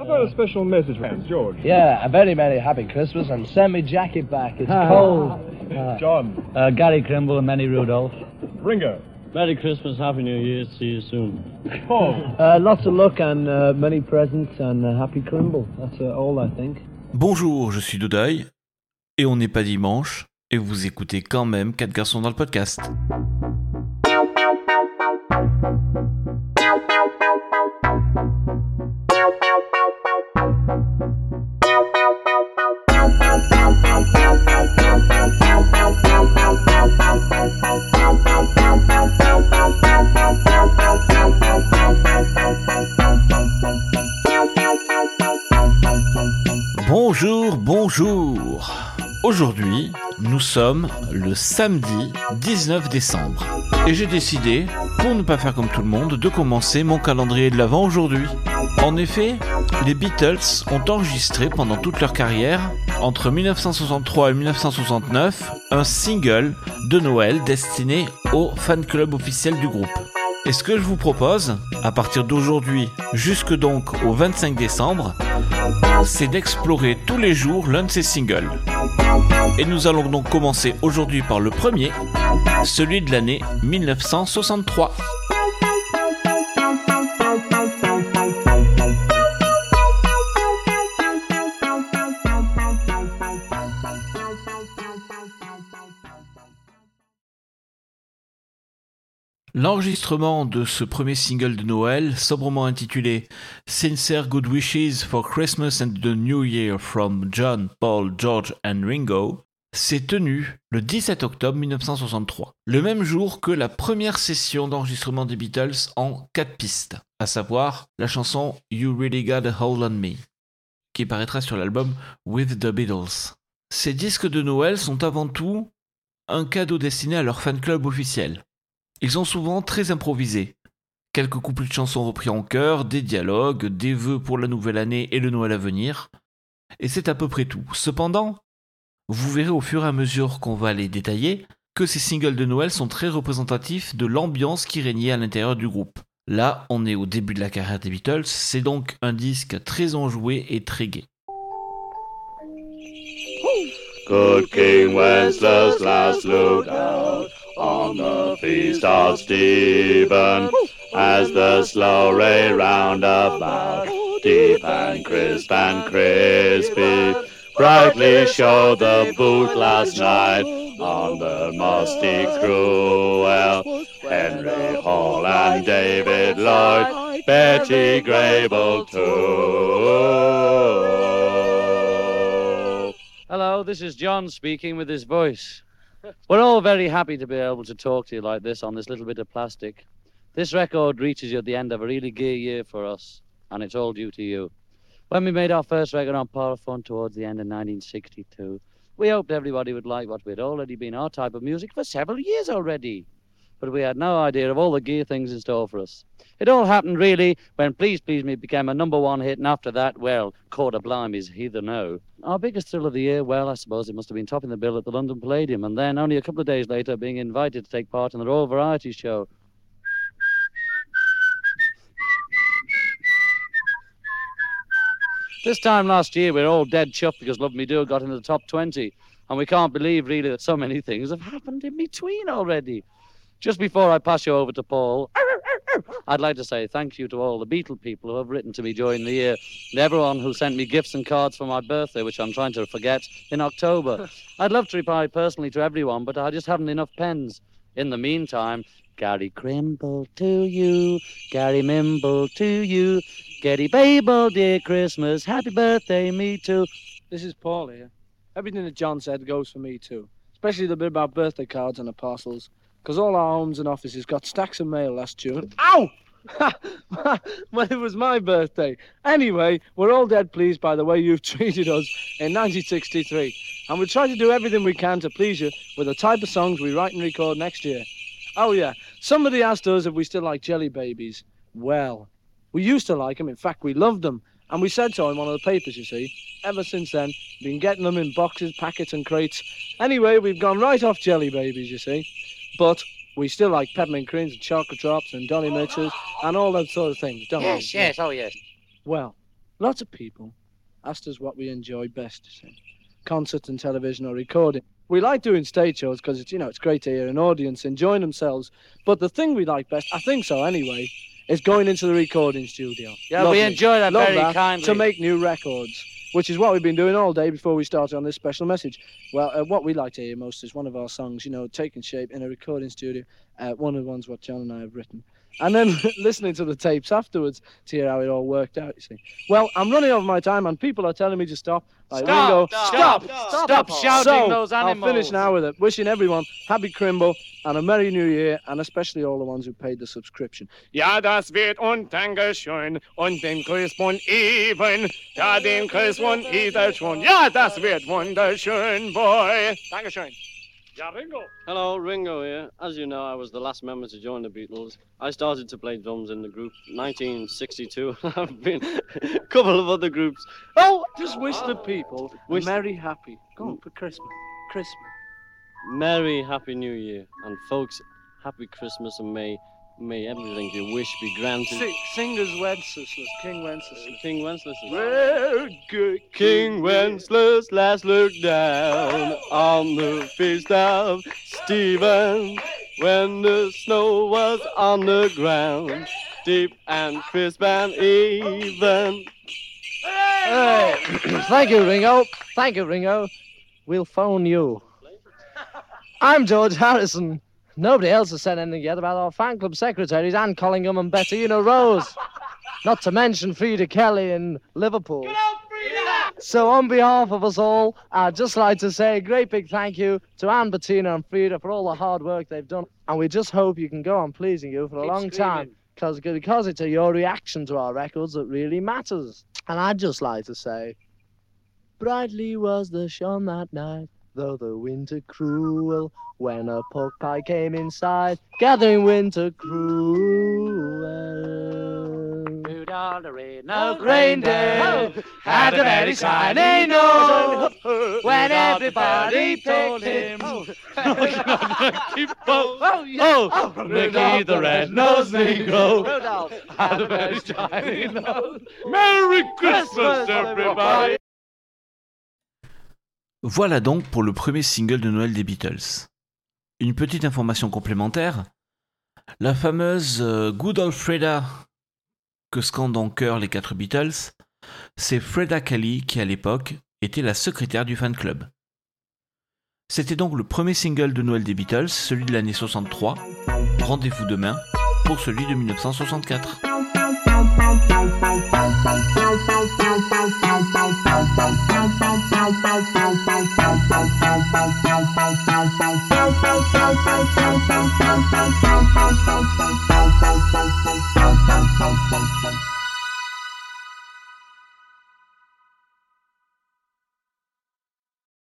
How about a special message from George? Yeah, a very, very happy Christmas and send me jacket back. It's cold. Uh, John. uh, Gary Crimble and Manny Rudolph. Ringo. Merry Christmas, Happy New Year, see you soon. Paul. Uh, lots of luck and uh, many presents and uh, happy Crimble. That's uh, all I think. Bonjour, je suis Dodaï, et on n'est pas dimanche, et vous écoutez quand même 4 garçons dans le podcast. Bonjour, bonjour Aujourd'hui, nous sommes le samedi 19 décembre. Et j'ai décidé, pour ne pas faire comme tout le monde, de commencer mon calendrier de l'Avent aujourd'hui. En effet, les Beatles ont enregistré pendant toute leur carrière, entre 1963 et 1969, un single de Noël destiné au fan club officiel du groupe. Et ce que je vous propose, à partir d'aujourd'hui jusque donc au 25 décembre, c'est d'explorer tous les jours l'un de ces singles. Et nous allons donc commencer aujourd'hui par le premier, celui de l'année 1963. L'enregistrement de ce premier single de Noël, sobrement intitulé Sincere Good Wishes for Christmas and the New Year from John, Paul, George and Ringo, s'est tenu le 17 octobre 1963, le même jour que la première session d'enregistrement des Beatles en 4 pistes, à savoir la chanson You Really Got a Hold on Me, qui paraîtra sur l'album With the Beatles. Ces disques de Noël sont avant tout un cadeau destiné à leur fan club officiel. Ils sont souvent très improvisés. Quelques couplets de chansons repris en chœur, des dialogues, des vœux pour la nouvelle année et le Noël à venir. Et c'est à peu près tout. Cependant, vous verrez au fur et à mesure qu'on va les détailler que ces singles de Noël sont très représentatifs de l'ambiance qui régnait à l'intérieur du groupe. Là, on est au début de la carrière des Beatles, c'est donc un disque très enjoué et très gai. On the feast of Stephen as the slow ray round about, deep and crisp and crispy, brightly showed the boot last night on the musty cruel. Henry Hall and David Lloyd, Betty Grable too. Hello, this is John speaking with his voice. We're all very happy to be able to talk to you like this on this little bit of plastic. This record reaches you at the end of a really gay year for us, and it's all due to you. When we made our first record on Parlophone towards the end of 1962, we hoped everybody would like what we'd already been our type of music for several years already. But we had no idea of all the gear things in store for us. It all happened really when Please Please Me became a number one hit, and after that, well, Quarter Blimey's Heather No. Our biggest thrill of the year, well, I suppose it must have been topping the bill at the London Palladium, and then only a couple of days later being invited to take part in the Royal Variety Show. This time last year, we were all dead chuffed because Love Me Do got into the top 20, and we can't believe really that so many things have happened in between already. Just before I pass you over to Paul, I'd like to say thank you to all the Beatle people who have written to me during the year, and everyone who sent me gifts and cards for my birthday, which I'm trying to forget, in October. I'd love to reply personally to everyone, but I just haven't enough pens. In the meantime, Gary Crimble to you, Gary Mimble to you, Getty Babel, dear Christmas, happy birthday, me too. This is Paul here. Everything that John said goes for me too, especially the bit about birthday cards and the parcels, because all our homes and offices got stacks of mail last June. Ow! well, it was my birthday. Anyway, we're all dead pleased by the way you've treated us in 1963, and we'll try to do everything we can to please you with the type of songs we write and record next year. Oh, yeah, somebody asked us if we still like jelly babies. Well, we used to like them. In fact, we loved them. And we said so in one of the papers, you see. Ever since then, been getting them in boxes, packets, and crates. Anyway, we've gone right off jelly babies, you see. But we still like peppermint creams and chocolate drops and Dolly Mixtures and all those sort of things, don't Yes, we? yes, oh yes. Well, lots of people asked us what we enjoy best sing concert and television or recording. We like doing stage shows because it's you know it's great to hear an audience enjoying themselves. But the thing we like best, I think so anyway, is going into the recording studio. Yeah, Love we enjoy that Love very that, kindly. to make new records, which is what we've been doing all day before we started on this special message. Well, uh, what we like to hear most is one of our songs, you know, taking shape in a recording studio. Uh, one of the ones what John and I have written. And then listening to the tapes afterwards to hear how it all worked out, you see. Well, I'm running over my time and people are telling me to stop. Like, Ringo, Stop! stop! Stop shouting so, those animals. I'll finish now with it. Wishing everyone happy Crimble and a Merry New Year, and especially all the ones who paid the subscription. Ja, das wird und Dankeschön und den Grüß von Even. Ja, den Grüß von Ida schon. Ja, das wird wunderschön, boy. Dankeschön. Ja, Ringo. Hello, Ringo here. As you know, I was the last member to join the Beatles. I started to play drums in the group 1962. I've been a couple of other groups. Oh, just wish the ah. people Wish- Merry Happy. Go on, for Christmas. Christmas. Merry Happy New Year. And folks, Happy Christmas and may may everything you wish be granted. Sing, singers Wenceslas, King Wenceslas. Uh, King Wenceslas. Well, good King Wenceslas last looked down on the feast of Stephen when the snow was on the ground, deep and crisp and even. Hey, thank you, Ringo. Thank you, Ringo. We'll phone you. I'm George Harrison. Nobody else has said anything yet about our fan club secretaries, Anne Collingham and Bettina Rose. Not to mention Freda Kelly in Liverpool. So, on behalf of us all, I'd just like to say a great big thank you to Anne, Bettina, and Freda for all the hard work they've done. And we just hope you can go on pleasing you for a Keep long time. Cause, because it's your reaction to our records that really matters. And I'd just like to say, brightly was the sun that night, though the winter cruel, when a pork pie came inside, gathering winter cruel. The red-nosed Reindeer had a very shiny nose. When everybody told him. Keep oh. oh, oh, Mickey oh. oh, the red-nosed Negro had a very shiny nose. Merry Christmas, everybody. Voilà donc pour le premier single de Noël des Beatles. Une petite information complémentaire. La fameuse euh, Good Old Freda que scandent en chœur les quatre Beatles, c'est Freda Kelly qui à l'époque était la secrétaire du fan club. C'était donc le premier single de Noël des Beatles, celui de l'année 63. Rendez-vous demain pour celui de 1964. Thank